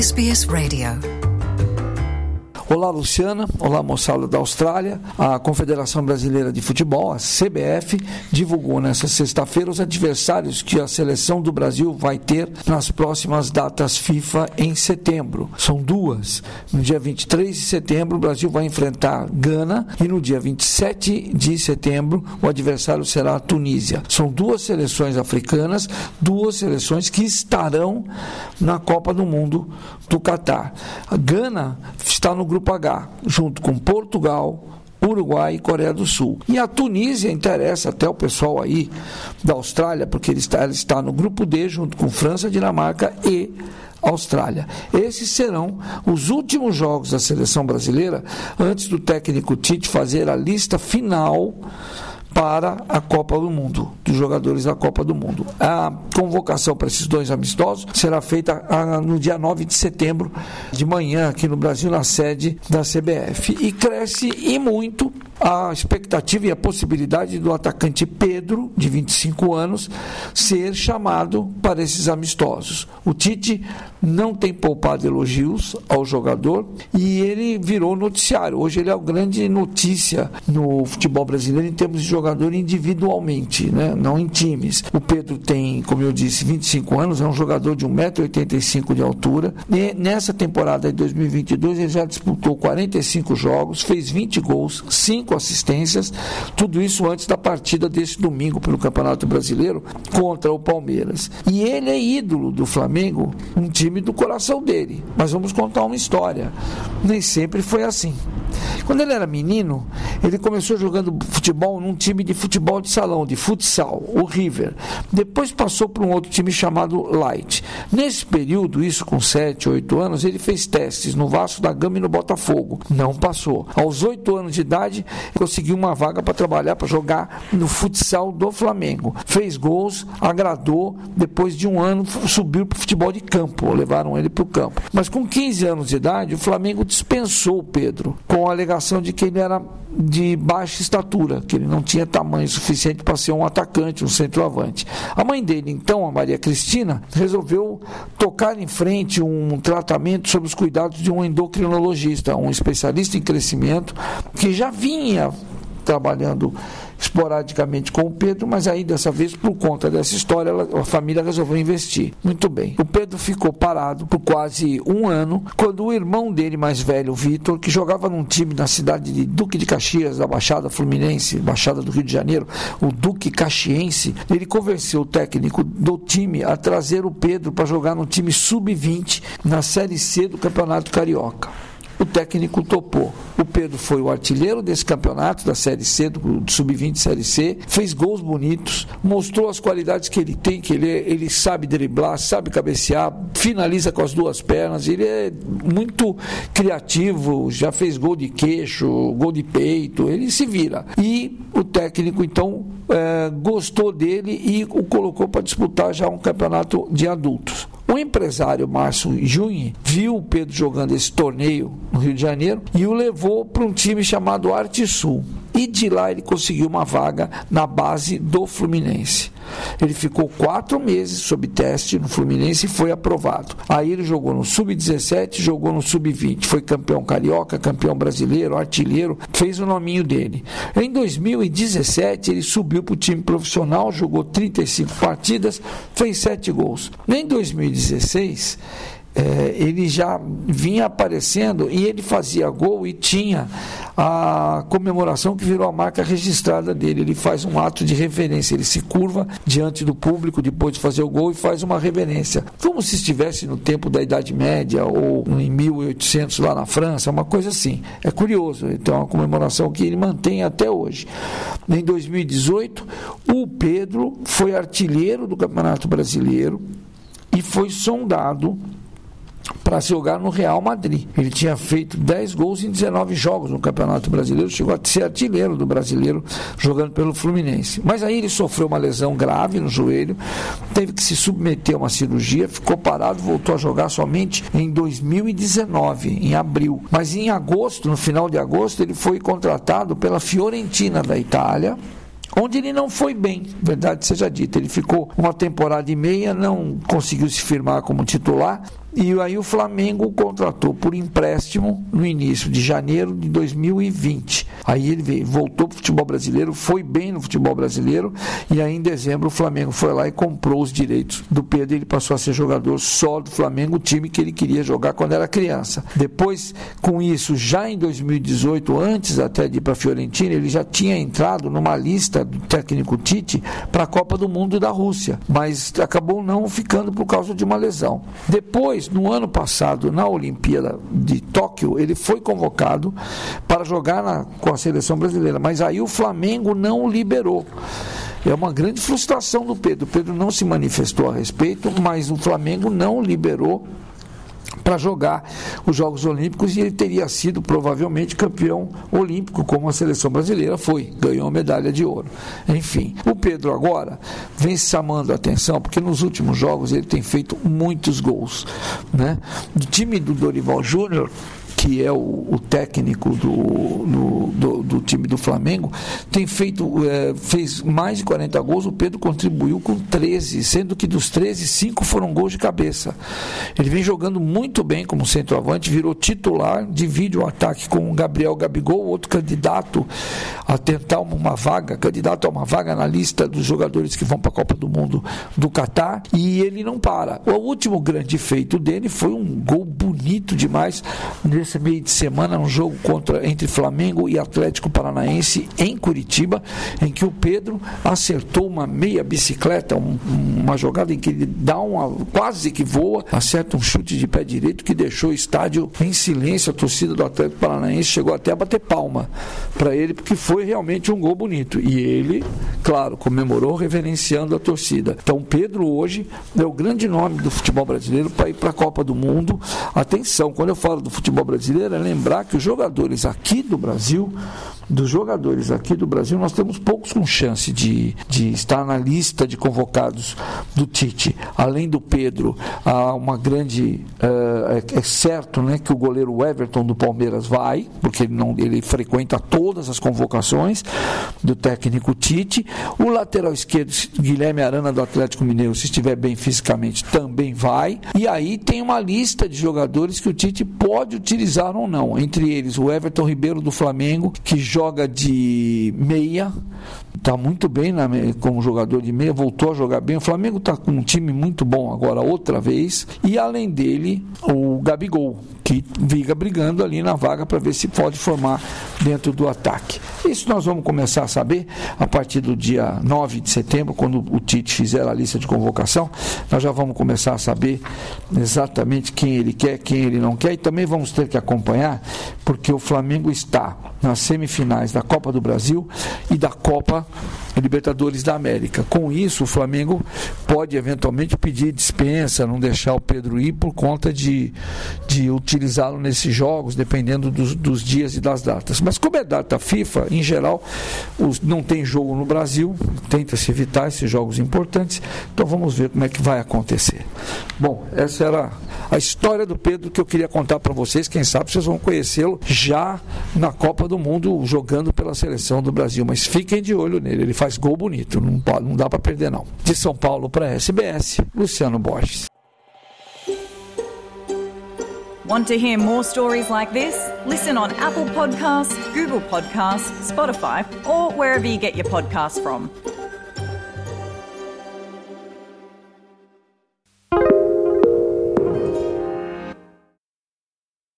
SBS Radio. Olá, Luciana. Olá, moçada da Austrália. A Confederação Brasileira de Futebol, a CBF, divulgou nesta sexta-feira os adversários que a seleção do Brasil vai ter nas próximas datas FIFA em setembro. São duas. No dia 23 de setembro, o Brasil vai enfrentar Gana e no dia 27 de setembro, o adversário será a Tunísia. São duas seleções africanas, duas seleções que estarão na Copa do Mundo do Catar. A Gana está no grupo Grupo H, junto com Portugal, Uruguai e Coreia do Sul. E a Tunísia interessa até o pessoal aí da Austrália, porque ele está, ele está no grupo D, junto com França, Dinamarca e Austrália. Esses serão os últimos jogos da seleção brasileira antes do técnico Tite fazer a lista final para a Copa do Mundo, dos jogadores da Copa do Mundo. A convocação para esses dois amistosos será feita ah, no dia 9 de setembro, de manhã, aqui no Brasil, na sede da CBF. E cresce e muito a expectativa e a possibilidade do atacante Pedro, de 25 anos, ser chamado para esses amistosos. O Tite não tem poupado elogios ao jogador e ele virou noticiário. Hoje ele é a grande notícia no futebol brasileiro em termos de jogador individualmente, né? não em times. O Pedro tem, como eu disse, 25 anos, é um jogador de 1,85m de altura. E nessa temporada de 2022 ele já disputou 45 jogos, fez 20 gols, 5 cinco assistências, tudo isso antes da partida desse domingo pelo Campeonato Brasileiro contra o Palmeiras. E ele é ídolo do Flamengo, um time do coração dele. Mas vamos contar uma história. Nem sempre foi assim. Quando ele era menino, ele começou jogando futebol num time de futebol de salão, de futsal, o River. Depois passou para um outro time chamado Light. Nesse período, isso com 7, 8 anos, ele fez testes no Vasco da Gama e no Botafogo. Não passou. Aos 8 anos de idade, conseguiu uma vaga para trabalhar, para jogar no futsal do Flamengo. Fez gols, agradou. Depois de um ano, subiu para o futebol de campo. Levaram ele para o campo. Mas com 15 anos de idade, o Flamengo dispensou o Pedro, com a alegação de que ele era de baixa estatura, que ele não tinha tamanho suficiente para ser um atacante, um centroavante. A mãe dele, então, a Maria Cristina, resolveu tocar em frente um tratamento sobre os cuidados de um endocrinologista, um especialista em crescimento, que já vinha trabalhando esporadicamente com o Pedro, mas aí dessa vez, por conta dessa história, ela, a família resolveu investir. Muito bem. O Pedro ficou parado por quase um ano, quando o irmão dele mais velho, Vitor, que jogava num time na cidade de Duque de Caxias, da Baixada Fluminense, Baixada do Rio de Janeiro, o Duque Caxiense, ele convenceu o técnico do time a trazer o Pedro para jogar no time sub-20 na Série C do Campeonato Carioca o técnico topou. O Pedro foi o artilheiro desse campeonato, da Série C, do, do Sub-20 Série C, fez gols bonitos, mostrou as qualidades que ele tem, que ele, é, ele sabe driblar, sabe cabecear, finaliza com as duas pernas, ele é muito criativo, já fez gol de queixo, gol de peito, ele se vira. E o técnico, então, é, gostou dele e o colocou para disputar já um campeonato de adultos. O empresário Márcio Junhe viu o Pedro jogando esse torneio no Rio de Janeiro e o levou para um time chamado Arte Sul. E de lá ele conseguiu uma vaga na base do Fluminense. Ele ficou quatro meses sob teste no Fluminense e foi aprovado. Aí ele jogou no Sub-17, jogou no Sub-20. Foi campeão carioca, campeão brasileiro, artilheiro, fez o nominho dele. Em 2017, ele subiu para o time profissional, jogou 35 partidas, fez 7 gols. Em 2016, é, ele já vinha aparecendo e ele fazia gol e tinha a comemoração que virou a marca registrada dele. Ele faz um ato de reverência, ele se curva diante do público depois de fazer o gol e faz uma reverência, como se estivesse no tempo da Idade Média ou em 1800 lá na França, uma coisa assim. É curioso, então é uma comemoração que ele mantém até hoje. Em 2018, o Pedro foi artilheiro do Campeonato Brasileiro e foi sondado para jogar no Real Madrid. Ele tinha feito 10 gols em 19 jogos no Campeonato Brasileiro, chegou a ser artilheiro do brasileiro jogando pelo Fluminense. Mas aí ele sofreu uma lesão grave no joelho, teve que se submeter a uma cirurgia, ficou parado, voltou a jogar somente em 2019, em abril. Mas em agosto, no final de agosto, ele foi contratado pela Fiorentina da Itália onde ele não foi bem, verdade seja dita. Ele ficou uma temporada e meia, não conseguiu se firmar como titular E aí o Flamengo contratou por empréstimo no início de janeiro de 2020. Aí ele veio, voltou para o futebol brasileiro, foi bem no futebol brasileiro, e aí em dezembro o Flamengo foi lá e comprou os direitos do Pedro. Ele passou a ser jogador só do Flamengo, o time que ele queria jogar quando era criança. Depois, com isso, já em 2018, antes até de ir para a Fiorentina, ele já tinha entrado numa lista do técnico Tite para a Copa do Mundo da Rússia, mas acabou não ficando por causa de uma lesão. Depois, no ano passado, na Olimpíada de Tóquio, ele foi convocado para jogar na, com a seleção brasileira, mas aí o Flamengo não o liberou. É uma grande frustração do Pedro. O Pedro não se manifestou a respeito, mas o Flamengo não liberou para jogar os Jogos Olímpicos e ele teria sido provavelmente campeão olímpico, como a seleção brasileira foi, ganhou medalha de ouro. Enfim, o Pedro agora vem chamando a atenção porque nos últimos jogos ele tem feito muitos gols. Né? Do time do Dorival Júnior, que é o, o técnico do, do, do, do, time do Flamengo, tem feito, é, fez mais de 40 gols, o Pedro contribuiu com 13, sendo que dos 13, 5 foram gols de cabeça. Ele vem jogando muito bem como centroavante, virou titular, divide o ataque com o Gabriel Gabigol, outro candidato a tentar uma vaga, candidato a uma vaga na lista dos jogadores que vão para a Copa do Mundo do Catar, e ele não para. O último grande feito dele foi um gol bonito demais nesse nesse meio de semana um jogo contra, entre Flamengo e Atlético Paranaense em Curitiba, em que o Pedro acertou uma meia bicicleta, um, uma jogada em que ele dá uma quase que voa, acerta um chute de pé direito que deixou o estádio em silêncio. A torcida do Atlético Paranaense chegou até a bater palma para ele, porque foi realmente um gol bonito. E ele, claro, comemorou reverenciando a torcida. Então, Pedro hoje é o grande nome do futebol brasileiro para ir para a Copa do Mundo. Atenção, quando eu falo do futebol brasileiro, brasileira é lembrar que os jogadores aqui do Brasil dos jogadores aqui do Brasil, nós temos poucos com chance de, de estar na lista de convocados do Tite. Além do Pedro, há uma grande. Uh, é, é, certo né, que o goleiro Everton do Palmeiras vai, porque ele, não, ele frequenta todas as convocações do técnico Tite. O lateral esquerdo, Guilherme Arana do Atlético Mineiro, se estiver bem fisicamente, também vai. E aí tem uma lista de jogadores que o Tite pode utilizar ou não. Entre eles, o Everton Ribeiro do Flamengo, que joga joga de meia, está muito bem na, como jogador de meia, voltou a jogar bem. O Flamengo está com um time muito bom agora, outra vez. E além dele, o Gabigol, que viga brigando ali na vaga para ver se pode formar dentro do ataque. Isso nós vamos começar a saber a partir do dia 9 de setembro, quando o Tite fizer a lista de convocação. Nós já vamos começar a saber exatamente quem ele quer, quem ele não quer. E também vamos ter que acompanhar, porque o Flamengo está nas semifinais da Copa do Brasil e da Copa Libertadores da América. Com isso, o Flamengo pode eventualmente pedir dispensa, não deixar o Pedro ir por conta de, de utilizá-lo nesses jogos, dependendo dos, dos, dias e das datas. Mas como é data FIFA, em geral, os, não tem jogo no Brasil, tenta-se evitar esses jogos importantes, então vamos ver como é que vai acontecer. Bom, essa era a história do Pedro que eu queria contar para vocês, quem sabe vocês vão conhecê-lo já na Copa do Mundo, jogando pela seleção do Brasil, mas fiquem de olho nele, ele faz gol bonito, não, não dá para perder não. De São Paulo para SBS, Luciano Borges. Want to hear more stories like this? Listen on Apple Podcasts, Google Podcasts, Spotify, or wherever you get your podcasts from.